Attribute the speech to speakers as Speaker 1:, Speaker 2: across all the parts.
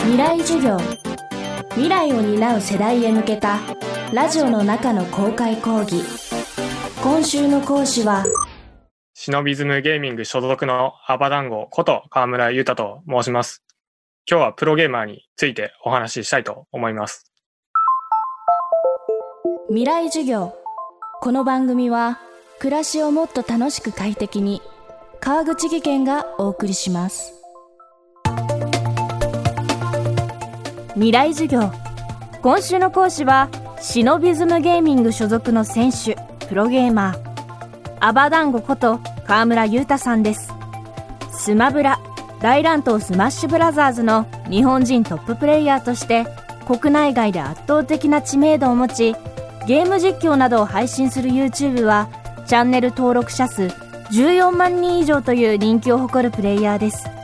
Speaker 1: 未来授業未来を担う世代へ向けたラジオの中の公開講義今週の講師は
Speaker 2: シノビズムゲーミング所属のアバダンゴこと河村裕太と申します。今日はプロゲーマーについてお話ししたいと思います。
Speaker 1: 未来授業この番組は暮らしをもっと楽しく快適に川口義賢がお送りします未来授業。今週の講師はシノビズムゲーミング所属の選手プロゲーマー。アバダンゴこと河村裕太さんです。スマブラ大乱闘スマッシュブラザーズの日本人トッププレイヤーとして国内外で圧倒的な知名度を持ちゲーム実況などを配信する YouTube はチャンネル登録者数14万人以上という人気を誇るプレイヤーです。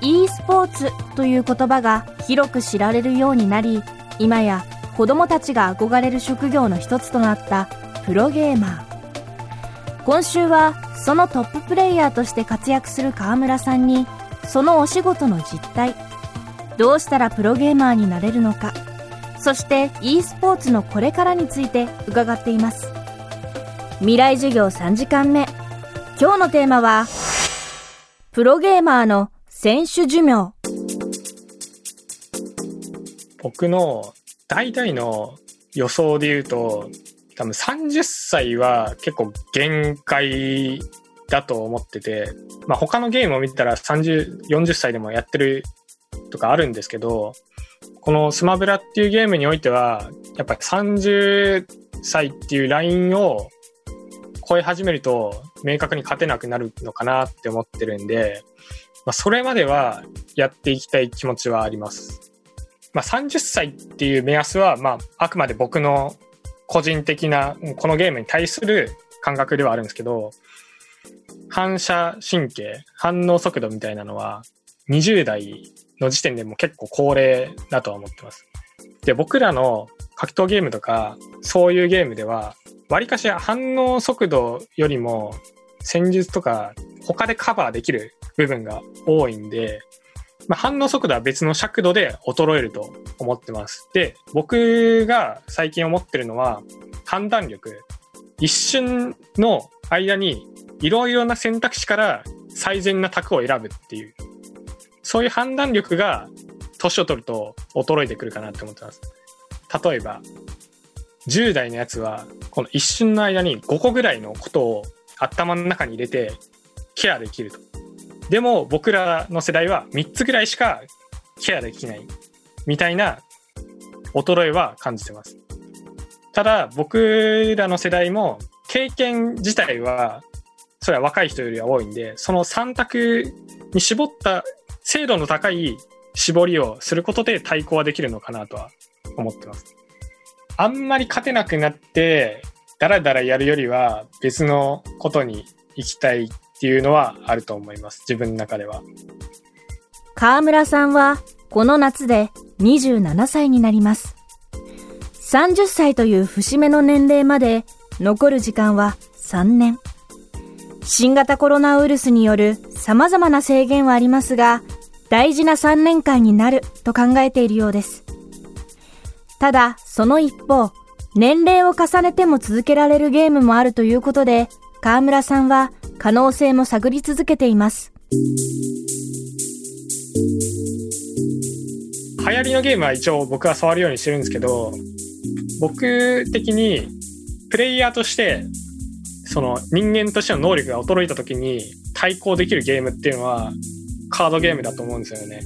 Speaker 1: E スポーツという言葉が広く知られるようになり今や子供たちが憧れる職業の一つとなったプロゲーマー。今週はそのトッププレイヤーとして活躍する川村さんにそのお仕事の実態。どうしたらプロゲーマーになれるのか。そして e スポーツのこれからについて伺っています。未来授業3時間目。今日のテーマはプロゲーマーの選手寿命。
Speaker 2: 僕の大体の予想で言うと、多分30歳は結構限界だと思ってて、まあ他のゲームを見たら30、40歳でもやってるとかあるんですけど、このスマブラっていうゲームにおいては、やっぱり30歳っていうラインを超え始めると明確に勝てなくなるのかなって思ってるんで、まあ、それまではやっていきたい気持ちはあります。まあ、30歳っていう目安は、まあ、あくまで僕の個人的なこのゲームに対する感覚ではあるんですけど、反射神経、反応速度みたいなのは20代の時点でも結構高齢だとは思ってます。で、僕らの格闘ゲームとか、そういうゲームでは、割かし反応速度よりも戦術とか他でカバーできる部分が多いんで、まあ、反応速度は別の尺度で衰えると思ってます。で、僕が最近思ってるのは判断力。一瞬の間にいろいろな選択肢から最善な択を選ぶっていう。そういう判断力が年を取ると衰えてくるかなって思ってます。例えば、10代のやつはこの一瞬の間に5個ぐらいのことを頭の中に入れてケアできると。でも僕らの世代は3つぐらいしかケアできないみたいな衰えは感じてます。ただ僕らの世代も経験自体はそれは若い人よりは多いんで、その3択に絞った精度の高い絞りをすることで対抗はできるのかなとは思ってます。あんまり勝てなくなって、だらだらやるよりは別のことに行きたいっていうのはあると思います。自分の中では。
Speaker 1: 川村さんはこの夏で27歳になります30歳という節目の年齢まで残る時間は3年新型コロナウイルスによる様々な制限はありますが大事な3年間になると考えているようですただその一方年齢を重ねても続けられるゲームもあるということで川村さんは可能性も探り続けています
Speaker 2: 流行りのゲームは一応僕は触るようにしてるんですけど、僕的にプレイヤーとして、その人間としての能力が衰えた時に対抗できるゲームっていうのはカードゲームだと思うんですよね。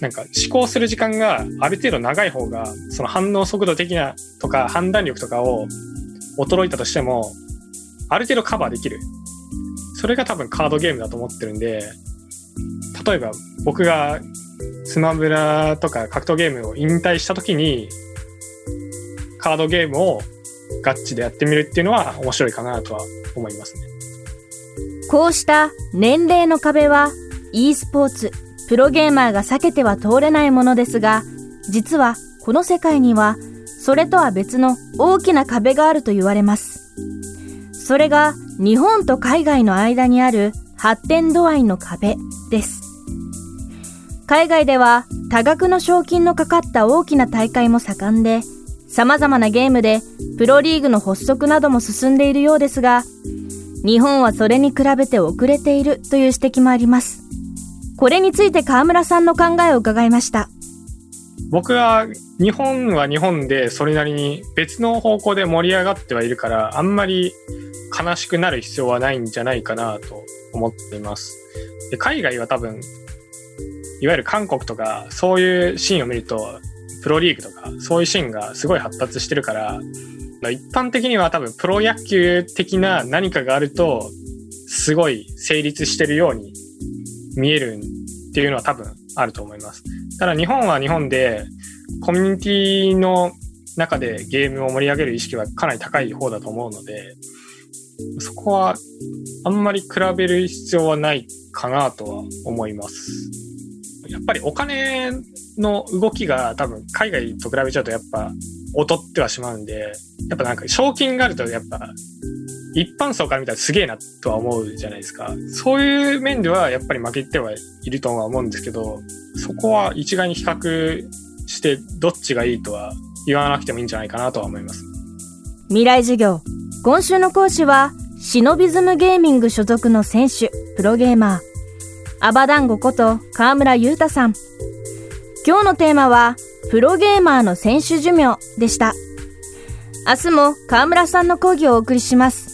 Speaker 2: なんか思考する時間がある程度長い方が、その反応速度的なとか判断力とかを衰えたとしても、ある程度カバーできる。それが多分カードゲームだと思ってるんで、例えば僕がスマブラとか格闘ゲームを引退した時にカードゲームをガッチでやってみるっていうのは面白いかなとは思いますね。
Speaker 1: こうした年齢の壁は e スポーツ、プロゲーマーが避けては通れないものですが、実はこの世界にはそれとは別の大きな壁があると言われます。それが日本と海外の間にある発展度合いの壁です。海外では多額の賞金のかかった大きな大会も盛んで、様々なゲームでプロリーグの発足なども進んでいるようですが、日本はそれに比べて遅れているという指摘もあります。これについて河村さんの考えを伺いました。
Speaker 2: 僕は日本は日本でそれなりに別の方向で盛り上がってはいるからあんまり悲しくなる必要はないんじゃないかなと思っています。で海外は多分いわゆる韓国とかそういうシーンを見るとプロリーグとかそういうシーンがすごい発達してるから一般的には多分プロ野球的な何かがあるとすごい成立してるように見えるっていうのは多分あると思います。ただ日本は日本でコミュニティの中でゲームを盛り上げる意識はかなり高い方だと思うので、そこはあんまり比べる必要はないかなとは思います。やっぱりお金の動きが多分海外と比べちゃうとやっぱ劣ってはしまうんで、やっぱなんか賞金があるとやっぱ一般層から見たらすげえなとは思うじゃないですか。そういう面ではやっぱり負けてはいるとは思うんですけど、そこは一概に比較してどっちがいいとは言わなくてもいいんじゃないかなとは思います。
Speaker 1: 未来授業。今週の講師は、シノビズムゲーミング所属の選手、プロゲーマー、アバダンゴこと河村優太さん。今日のテーマは、プロゲーマーの選手寿命でした。明日も河村さんの講義をお送りします。